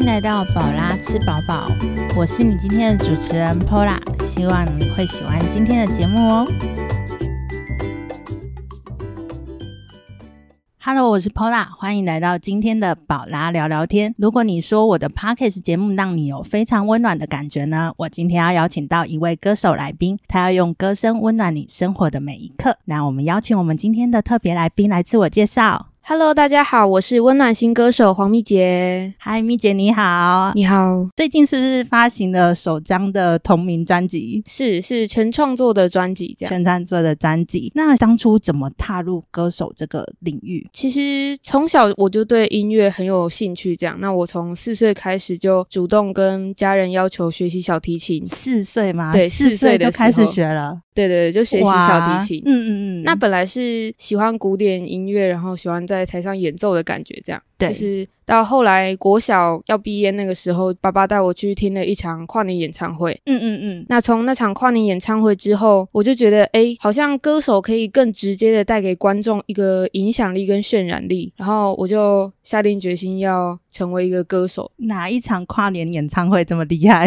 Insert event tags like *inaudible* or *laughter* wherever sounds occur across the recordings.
迎来到宝拉吃饱饱，我是你今天的主持人 Pola，希望你会喜欢今天的节目哦。Hello，我是 Pola，欢迎来到今天的宝拉聊聊天。如果你说我的 Podcast 节目让你有非常温暖的感觉呢，我今天要邀请到一位歌手来宾，他要用歌声温暖你生活的每一刻。那我们邀请我们今天的特别来宾来自我介绍。Hello，大家好，我是温暖新歌手黄蜜杰。嗨，蜜姐你好，你好，最近是不是发行了首张的同名专辑？是是全创作的专辑，这样。全创作的专辑。那当初怎么踏入歌手这个领域？其实从小我就对音乐很有兴趣，这样。那我从四岁开始就主动跟家人要求学习小提琴，四岁吗？对四四岁就开始学了，对对对，就学习小提琴。嗯嗯嗯。那本来是喜欢古典音乐，然后喜欢在台上演奏的感觉，这样。对就是到后来国小要毕业那个时候，爸爸带我去听了一场跨年演唱会。嗯嗯嗯，那从那场跨年演唱会之后，我就觉得，哎，好像歌手可以更直接的带给观众一个影响力跟渲染力，然后我就下定决心要成为一个歌手。哪一场跨年演唱会这么厉害？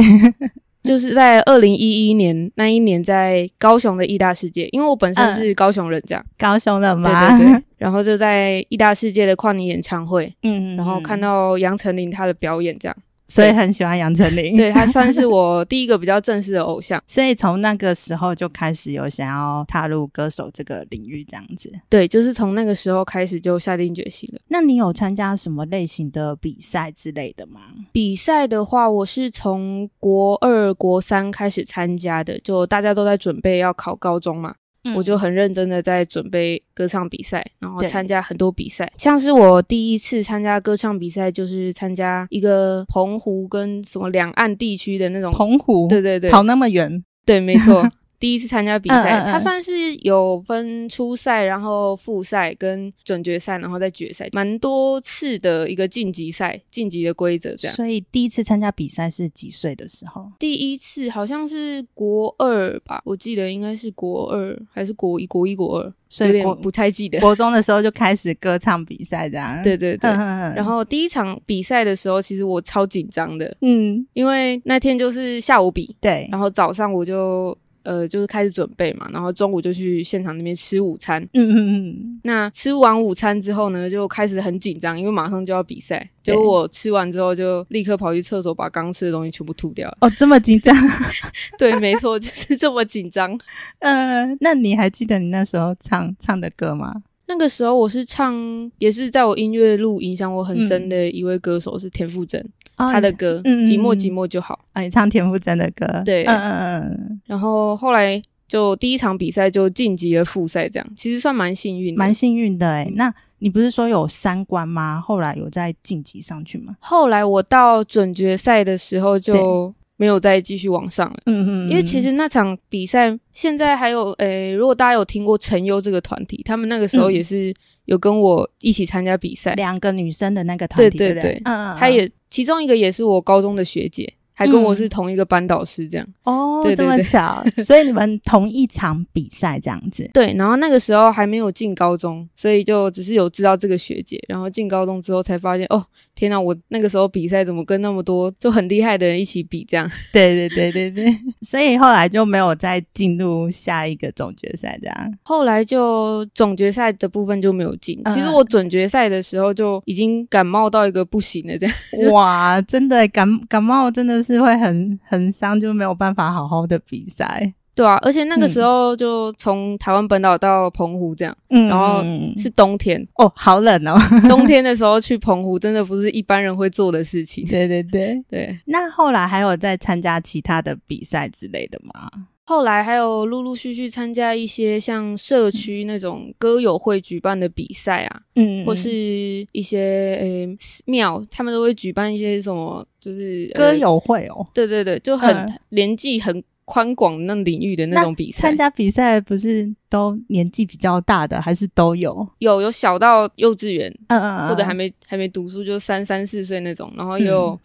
就是在二零一一年那一年，在高雄的艺大世界，因为我本身是高雄人，这样，高雄的对？对对，然后就在艺大世界的跨年演唱会，嗯，然后看，到杨丞琳她的表演，这样，所以很喜欢杨丞琳。对他算是我第一个比较正式的偶像。*laughs* 所以从那个时候就开始有想要踏入歌手这个领域，这样子。对，就是从那个时候开始就下定决心了。那你有参加什么类型的比赛之类的吗？比赛的话，我是从国二、国三开始参加的，就大家都在准备要考高中嘛，嗯我就很认真的在准备歌唱比赛，然后参加很多比赛。像是我第一次参加歌唱比赛，就是参加一个澎湖跟什么两岸地区的那种，澎湖，对对对，跑那么远，对，没错。第一次参加比赛，嗯嗯嗯它算是有分初赛，然后复赛跟准决赛，然后再决赛，蛮多次的一个晋级赛，晋级的规则这样。所以第一次参加比赛是几岁的时候？第一次好像是国二吧，我记得应该是国二还是国一，国一国二，所以我不太记得。国中的时候就开始歌唱比赛，这样。对对对。然，后第一场比赛的时候，其实我超紧张的，嗯，因为那天就是下午比，对，然后早上我就呃就是开始准备嘛，然后中午就去现场那边吃午餐。嗯嗯嗯，那吃完午餐之后呢，就开始很紧张，因为马上就要比赛。结果我吃完之后，就立刻跑去厕所把刚吃的东西全部吐掉了。哦，这么紧张，*laughs* 对，没错，就是这么紧张。*laughs* 呃，那你还记得你那时候唱唱的歌吗？那个时候我是唱，也是在我音乐路影响我很深的一位歌手是田馥甄，哦他的歌《寂寞嗯寂寞就好》。啊，你唱田馥甄的歌，对嗯嗯嗯然后后来就第一场比赛就晋级了复赛，这样其实算蛮幸运。蛮幸运的哎。嗯那你不是说有三关吗？后来有再晋级上去吗？后来我到准决赛的时候就没有再继续往上了。嗯嗯，因为其实那场比赛，现在还有诶，如果大家有听过陈优这个团体，他们那个时候嗯也是有跟我一起参加比赛，两个女生的那个团体，对对嗯，嗯他也其中一个也是我高中的学姐，还跟我嗯是同一个班导师这样。哦，对对对巧，*laughs* 所以你们同一场比赛这样子。对，然后那个时候还没有进高中，所以就只是有知道这个学姐，然后进高中之后才发现，哦，天哪，我那个时候比赛怎么跟那么多就很厉害的人一起比这样？对对对对对，*laughs* 所以后来就没有再进入下一个总决赛这样。后来就总决赛的部分就没有进。嗯其实我准决赛的时候就已经感冒到一个不行了，这样。哇，真的感感冒真的是会很很伤，就没有办法好好的比赛。对啊，而且那个时候就从台湾本岛到澎湖这样，嗯然后是冬天，哦，好冷哦。*laughs* 冬天的时候去澎湖真的不是一般人会做的事情。对对对，对，那后来还有在参加其他的比赛之类的吗？后来还有陆陆续续参加一些像社区那种歌友会举办的比赛啊，嗯或是一些呃庙，他们都会举办一些什么，就是、呃歌友会哦。对对对，就很、嗯。年纪很宽广那领域的那种比赛。参，加比赛不是都年纪比较大的，还是都有？有有小到幼稚园，嗯嗯嗯，或者还没还没读书就三三四岁那种，然后又有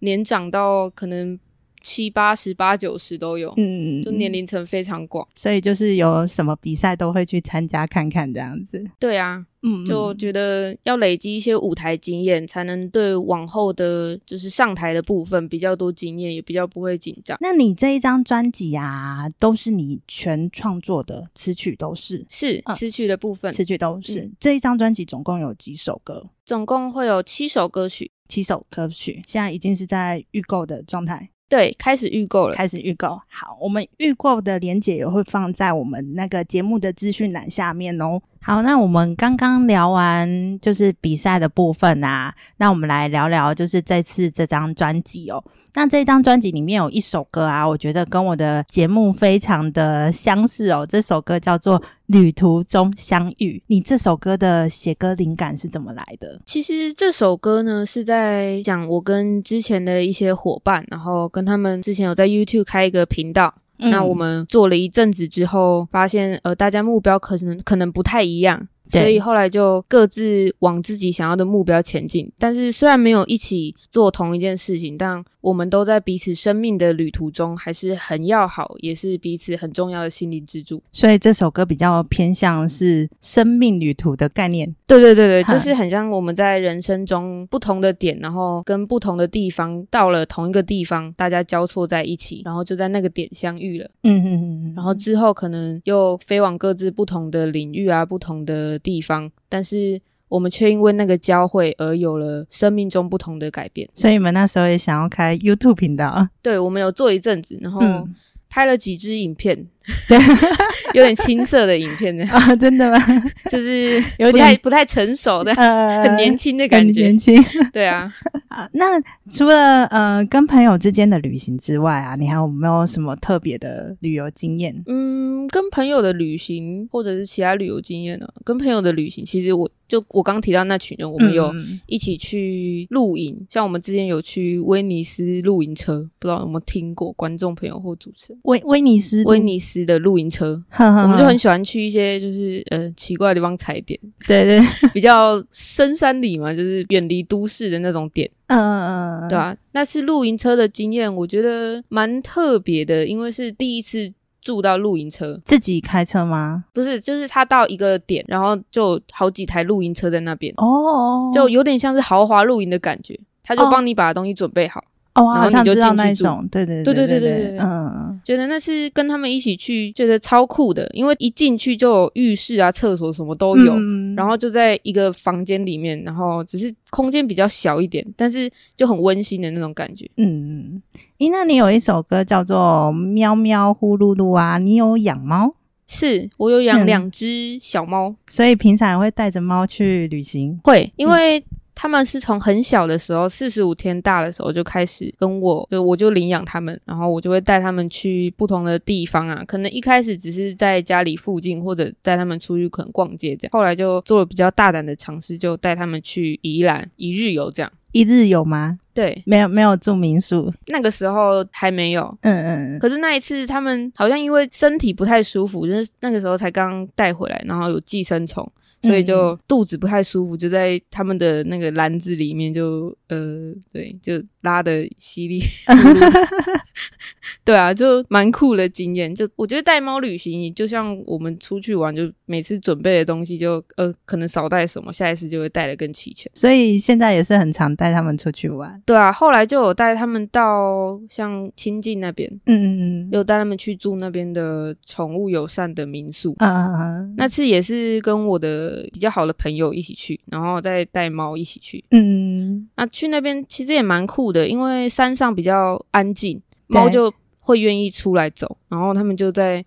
年长到可能七八十、八九十都有，嗯，就年龄层非常广。所以就是有什么比赛都会去参加看看这样子。对啊，嗯，就嗯觉得要累积一些舞台经验，才能对往后的就是上台的部分比较多经验，也比较不会紧张。那你这一张专辑啊，都是你全创作的，词曲都是，是嗯词曲的部分，词曲都是。嗯这一张专辑总共有几首歌？总共会有七首歌曲。七首歌曲，现在已经是在预购的状态，对，开始预购了。开始预购。好，我们预购的链接也会放在我们那个节目的资讯栏下面哦。好，那我们刚刚聊完就是比赛的部分啊，那我们来聊聊就是这次这张专辑哦。那这张专辑里面有一首歌啊，我觉得跟我的节目非常的相似哦。这首歌叫做《旅途中相遇》。你这首歌的写歌灵感是怎么来的？其实这首歌呢是在讲我跟之前的一些伙伴，然后跟他们之前有在 YouTube 开一个频道，那嗯我们做了一阵子之后，发现呃大家目标可能可能不太一样。所以后来就各自往自己想要的目标前进，但是虽然没有一起做同一件事情，但我们都在彼此生命的旅途中还是很要好，也是彼此很重要的心灵支柱。所以这首歌比较偏向是生命旅途的概念。对对对对，就是很像我们在人生中不同的点，然后跟不同的地方到了同一个地方，大家交错在一起，然后就在那个点相遇了。嗯嗯嗯嗯，然后之后可能又飞往各自不同的领域啊，不同的地方，但是我们却因为那个交汇而有了生命中不同的改变。所以你们那时候也想要开 YouTube 频道，对，我们有做一阵子，然后嗯拍了几支影片，对 *laughs* 有点青涩的影片呢，*laughs* 啊，真的吗？*laughs* 就是有不太点不太成熟的，呃，很年轻的感觉年。轻对啊，啊。那除了呃跟朋友之间的旅行之外啊，你还有没有什么特别的旅游经验？嗯，跟朋友的旅行或者是其他旅游经验呢、跟朋友的旅行，其实我就我刚提到那群人，我们有嗯一起去露营，像我们之前有去威尼斯露营车，不知道有没有听过观众朋友或主持人。威威尼斯，威尼斯的露营车，*laughs* 我们就很喜欢去一些就是呃奇怪的地方踩点，对对，*laughs* 比较深山里嘛，就是远离都市的那种点，嗯嗯嗯，对啊，那次露营车的经验，我觉得蛮特别的，因为是第一次住到露营车，自己开车吗？不是，就是他到一个点，然后就好几台露营车在那边，哦，就有点像是豪华露营的感觉，他就哦。帮你把东西准备好。哦，然后你就进去住，对对对对对对，嗯，觉得那是跟他们一起去，觉得超酷的，因为一进去就有浴室啊、厕所什么都有，然后就在一个房间里面，然后只是空间比较小一点，但是就很温馨的那种感觉，嗯嗯。哎，那你有一首歌叫做《喵喵呼噜噜》啊，你有养猫？是我有养两只小猫，所以平常会带着猫去旅行，会，因为。他们是从很小的时候，四十五天大的时候就开始跟我，就我就领养他们，然后我就会带他们去不同的地方啊。可能一开始只是在家里附近，或者带他们出去可能逛街这样。后来就做了比较大胆的尝试，就带他们去宜兰一日游这样。一日游吗？对，没有，没有住民宿。那个时候还没有。嗯嗯嗯，可是那一次，他们好像因为身体不太舒服，就是那个时候才刚带回来，然后有寄生虫，所以就肚子不太舒服，就在他们的那个篮子里面就呃，对，就拉的犀利。*laughs* 对啊，就蛮酷的经验。就我觉得带猫旅行，就像我们出去玩，就每次准备的东西就呃，可能少带什么，下一次就会带的更齐全。所以现在也是很常带他们出去玩。对啊，后来就有带他们到像亲近那边，嗯嗯嗯，有带他们去住那边的宠物友善的民宿。嗯嗯嗯，那次也是跟我的比较好的朋友一起去，然后再带猫一起去。嗯那去那边其实也蛮酷的，因为山上比较安静，猫就会愿意出来走，然后他们就在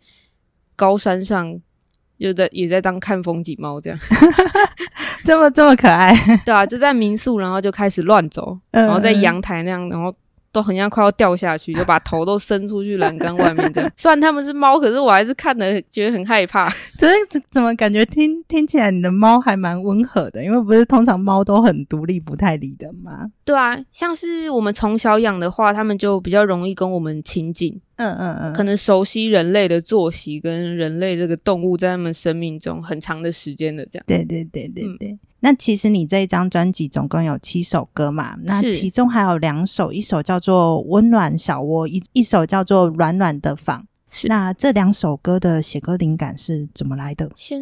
高山上，就在也在当看风景猫这样。*laughs* 这么这么可爱，对啊，就在民宿，然后就开始乱走，然然后在阳台那样，然后都很像快要掉下去，就把头都伸出去栏杆外面这样。虽然他们是猫，可是我还是看了觉得很害怕。可是怎怎么感觉听听起来你的猫还蛮温和的？因为不是通常猫都 *laughs* 很独立不太理的吗？对啊，像是我们从小养的话，它们就比较容易跟我们亲近，嗯嗯嗯，可能熟悉人类的作息跟人类这个动物在他们生命中很长的时间的这样。对对对对嗯对。那其实你这一张专辑总共有七首歌嘛？那其中还有两首，一首叫做《温暖小窝》，一一首叫做《软软的房》。是那这两首歌的写歌灵感是怎么来的？先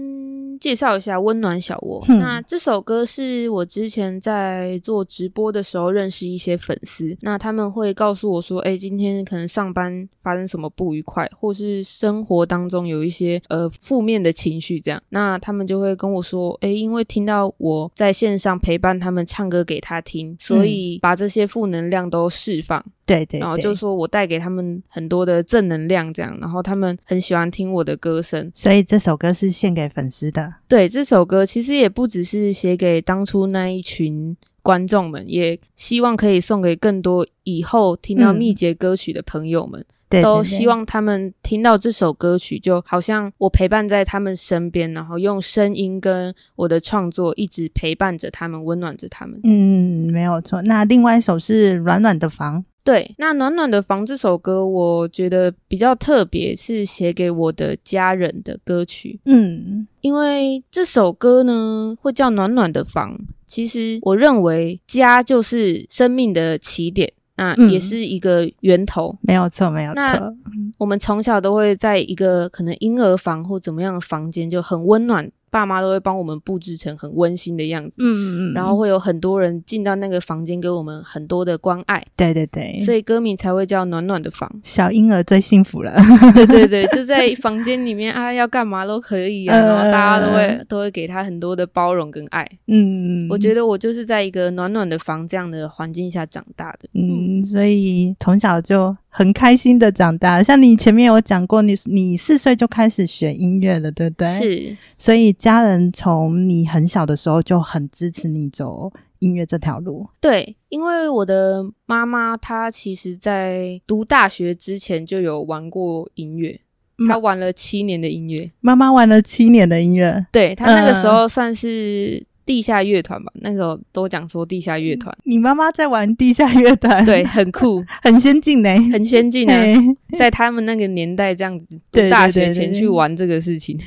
介绍一下《温暖小窝》嗯那这首歌是我之前在做直播的时候认识一些粉丝，那他们会告诉我说：“哎、今天可能上班发生什么不愉快，或是生活当中有一些呃负面的情绪，这样，那他们就会跟我说：哎、因为听到我在线上陪伴他们唱歌给他听，所以把这些负能量都释放。对对然后，就说我带给他们很多的正能量，这样，然后他们很喜欢听我的歌声。所以这首歌是献给粉丝的。对，这首歌其实也不只是写给当初那一群观众们，也希望可以送给更多以后听到嗯密节歌曲的朋友们，对，都希望他们听到这首歌曲，就好像我陪伴在他们身边，然后用声音跟我的创作一直陪伴着他们，温暖着他们。嗯，没有错。那另外一首是《软软的房》。对，那暖暖的房这首歌，我觉得比较特别，是写给我的家人的歌曲。嗯因为这首歌呢会叫暖暖的房，其实我认为家就是生命的起点，那嗯也是一个源头。没有错，没有那错。我们从小都会在一个可能婴儿房或怎么样的房间，就很温暖，爸妈都会帮我们布置成很温馨的样子。嗯嗯嗯。然后会有很多人进到那个房间，给我们很多的关爱，对对对，所以歌名才会叫暖暖的房。小婴儿最幸福了。*laughs* 对对对，就在房间里面啊，要干嘛都可以啊，呃 *laughs* 然后大家都会都会给他很多的包容跟爱。嗯，我觉得我就是在一个暖暖的房这样的环境下长大的。嗯，所以从小就很开心的长大。像你前面有讲过，你你四岁就开始学音乐了，对不对？。是，所以家人从你很小的时候就很支持你走音乐这条路。对，因为我的妈妈她其实在读大学之前就有玩过音乐，嗯她玩了七年的音乐。妈妈玩了七年的音乐，对她那个嗯时候算是地下乐团吧，那时候都讲说地下乐团，你妈妈在玩地下乐团，对，，很酷，*laughs* 很先进呢、很先进啊。*laughs* 在他们那个年代这样子读大学前去玩这个事情，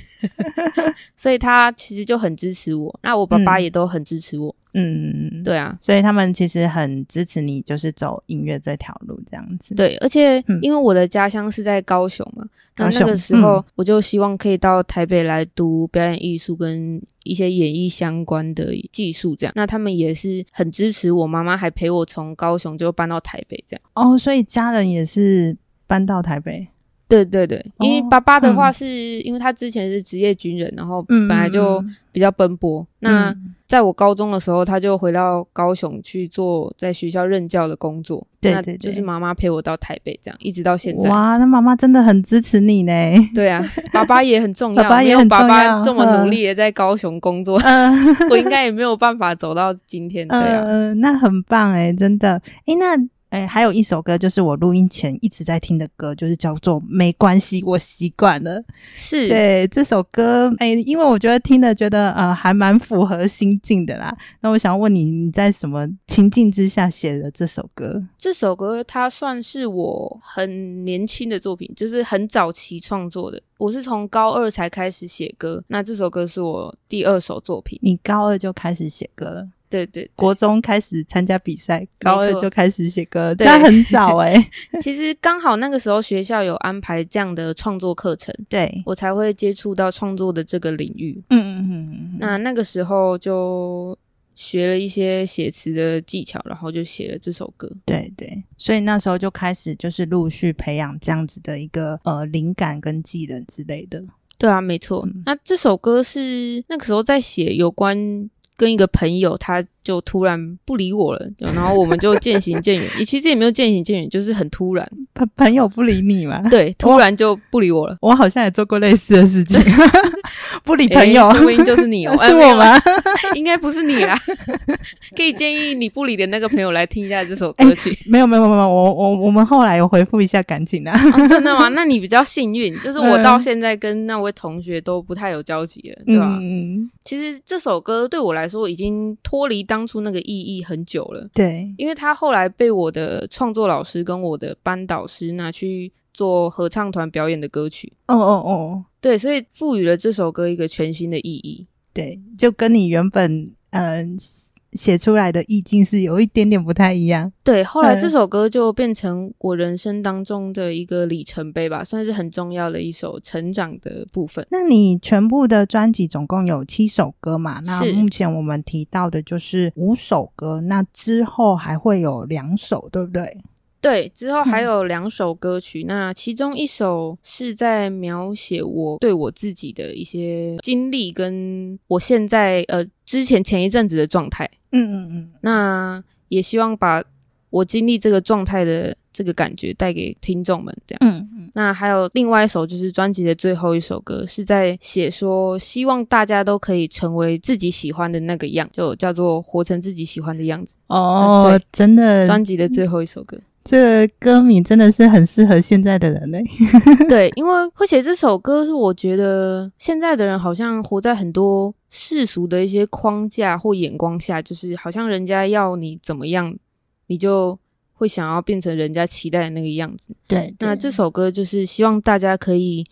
*laughs* 所以他其实就很支持我。那我爸爸嗯。也都很支持我，嗯，。对啊，所以他们其实很支持你，就是走音乐这条路这样子。，对，而且嗯因为我的家乡是在高雄嘛，那那个时候嗯我就希望可以到台北来读表演艺术跟一些演艺相关的技术，这样。那他们也是很支持我，妈妈还陪我从高雄就搬到台北这样。哦，所以家人也是搬到台北。对对对，因为哦爸爸的话嗯是、因为他之前是职业军人，然后嗯本来就嗯比较奔波。那嗯在我高中的时候，他就回到高雄去做在学校任教的工作。那对对对就是妈妈陪我到台北，这样一直到现在。哇，那妈妈真的很支持你呢。对啊，爸爸也很重要，*laughs* 爸爸也没有爸很重要爸这么努力的在高雄工作，嗯 *laughs* 我应该也没有办法走到今天。对啊，呃，那很棒哎，真的哎，那哎还有一首歌就是我录音前一直在听的歌，就是叫做《没关系，我习惯了》。是，对这首歌，哎，因为我觉得听的觉得呃还蛮符合心境的啦。那我想问你，你在什么情境之下写的这首歌？这首歌它算是我很年轻的作品，就是很早期创作的。我是从高二才开始写歌，那这首歌是我第二首作品。你高二就开始写歌了，对对对国中开始参加比赛，高二就开始写歌，这对样很早哎、*laughs* 其实刚好那个时候学校有安排这样的创作课程，*laughs* 对，我才会接触到创作的这个领域。嗯嗯嗯嗯，那那个时候就学了一些写词的技巧，然后就写了这首歌。对对，所以那时候就开始就是陆续培养这样子的一个呃灵感跟技能之类的。对啊，没错。嗯那这首歌是那个时候在写有关跟一个朋友，他就突然不理我了，然后我们就渐行渐远。也 *laughs* 其实也没有渐行渐远，就是很突然，朋朋友不理你嘛？*laughs* 对，突然就不理我了。我好像也做过类似的事情，*laughs* 不理朋友，说不定就是你哦、是我吗？应该不是你啦。可以建议你不理的那个朋友来听一下这首歌曲。没有没有没有，我我我们后来有回复一下感情啊。哦、真的吗？那你比较幸运，就是我到现在跟那位同学都不太有交集了，对吧？嗯，其实这首歌对我来说已经脱离当初那个意义很久了，对，因为他后来被我的创作老师跟我的班导师拿去做合唱团表演的歌曲，哦哦哦，对，所以赋予了这首歌一个全新的意义。对，就跟你原本呃写出来的意境是有一点点不太一样。对，后来这嗯首歌就变成我人生当中的一个里程碑吧，算是很重要的一首成长的部分。那你全部的专辑总共有七首歌嘛？那目前我们提到的就是五首歌，那之后还会有两首，对不对？对，之后还嗯有两首歌曲，那其中一首是在描写我对我自己的一些经历，跟我现在呃之前前一阵子的状态。嗯嗯嗯，那也希望把我经历这个状态的这个感觉带给听众们，这样。嗯嗯那还有另外一首，就是专辑的最后一首歌，是在写说希望大家都可以成为自己喜欢的那个样，就叫做活成自己喜欢的样子。哦，对真的，专辑的最后一首歌，这个歌名真的是很适合现在的人嘞。*laughs* 对，因为会写这首歌，是我觉得现在的人好像活在很多世俗的一些框架或眼光下，就是好像人家要你怎么样，你就会想要变成人家期待的那个样子。对，那这首歌就是希望大家可以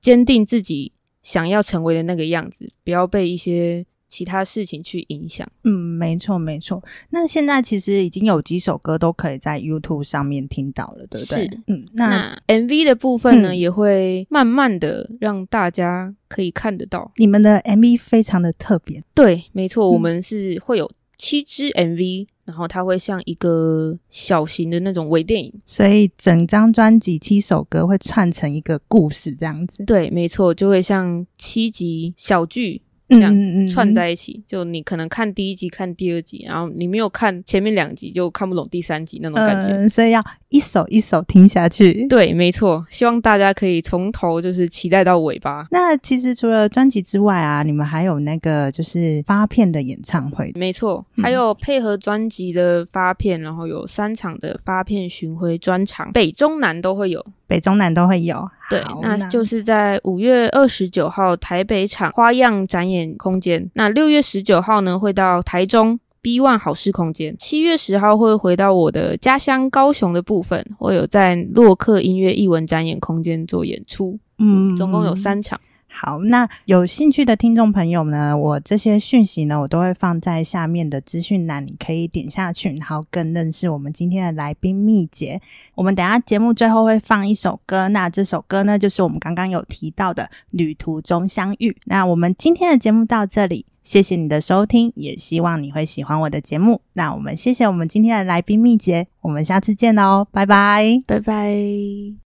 坚定自己想要成为的那个样子，不要被一些其他事情去影响。嗯，没错没错。那现在其实已经有几首歌都可以在 YouTube 上面听到了，对不对是？嗯，那那 MV 的部分呢，嗯也会慢慢的让大家可以看得到。你们的 MV 非常的特别，对，没错，嗯我们是会有七支 MV，然后它会像一个小型的那种微电影。所以整张专辑七首歌会串成一个故事这样子。对，没错，就会像七集小剧这样嗯串在一起。就你可能看第一集，看第二集，然后你没有看前面两集，就看不懂第三集那种感觉。呃所以要一首一首听下去。对，没错，希望大家可以从头就是期待到尾巴。那其实除了专辑之外啊，你们还有那个就是发片的演唱会，没错，嗯还有配合专辑的发片，然后有三场的发片巡回专场，北中南都会有。北中南都会有。对，那就是在五月二十九号台北场花样展演空间，那六月十九号呢会到台中 B One 好事空间，七月十号会回到我的家乡高雄的部分，我有在洛克音乐艺文展演空间做演出，嗯。总共有三场。好，那有兴趣的听众朋友呢，我这些讯息呢，我都会放在下面的资讯栏，你可以点下去，然后更认识我们今天的来宾秘诀。我们等下节目最后会放一首歌，那这首歌呢，就是我们刚刚有提到的《旅途中相遇》。那我们今天的节目到这里，谢谢你的收听，也希望你会喜欢我的节目。那我们谢谢我们今天的来宾秘诀，我们下次见喽，拜拜。拜拜。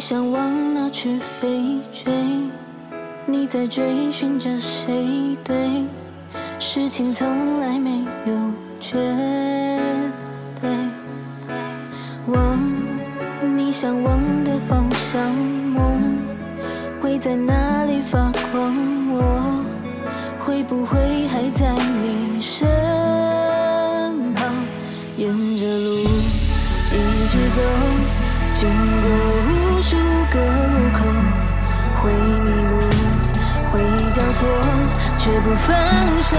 想往哪去飞追？你在追寻着谁？对，事情从来没有绝对。往你向往的方向，梦会在哪里发光？我会不会还在你身旁？沿着路一直走，经过无数个路口，会迷路，会交错，却不放手。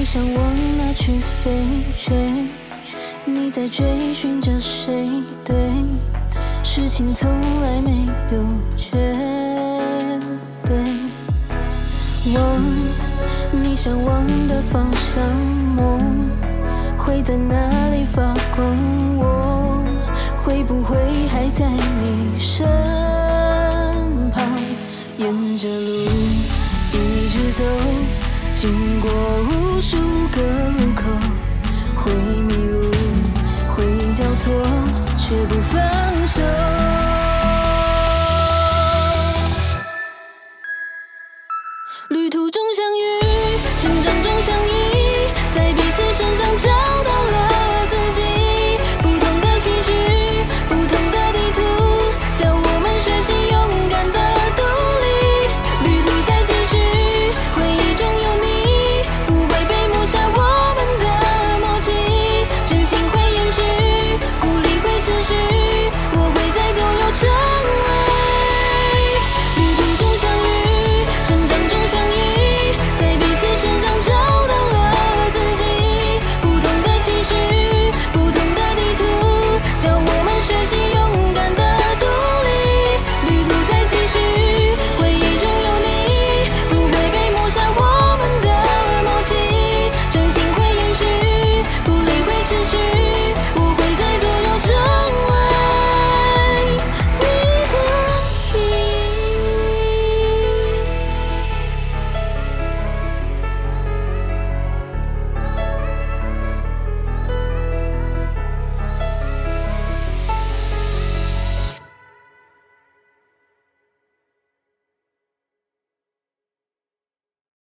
你想往哪去飞追？你在追寻着谁？对，事情从来没有绝对。往你向往的方向，梦会在哪里发光？我会不会还在你身旁？沿着路一直走，经过无数个路口，会迷路，会交错，却不放手。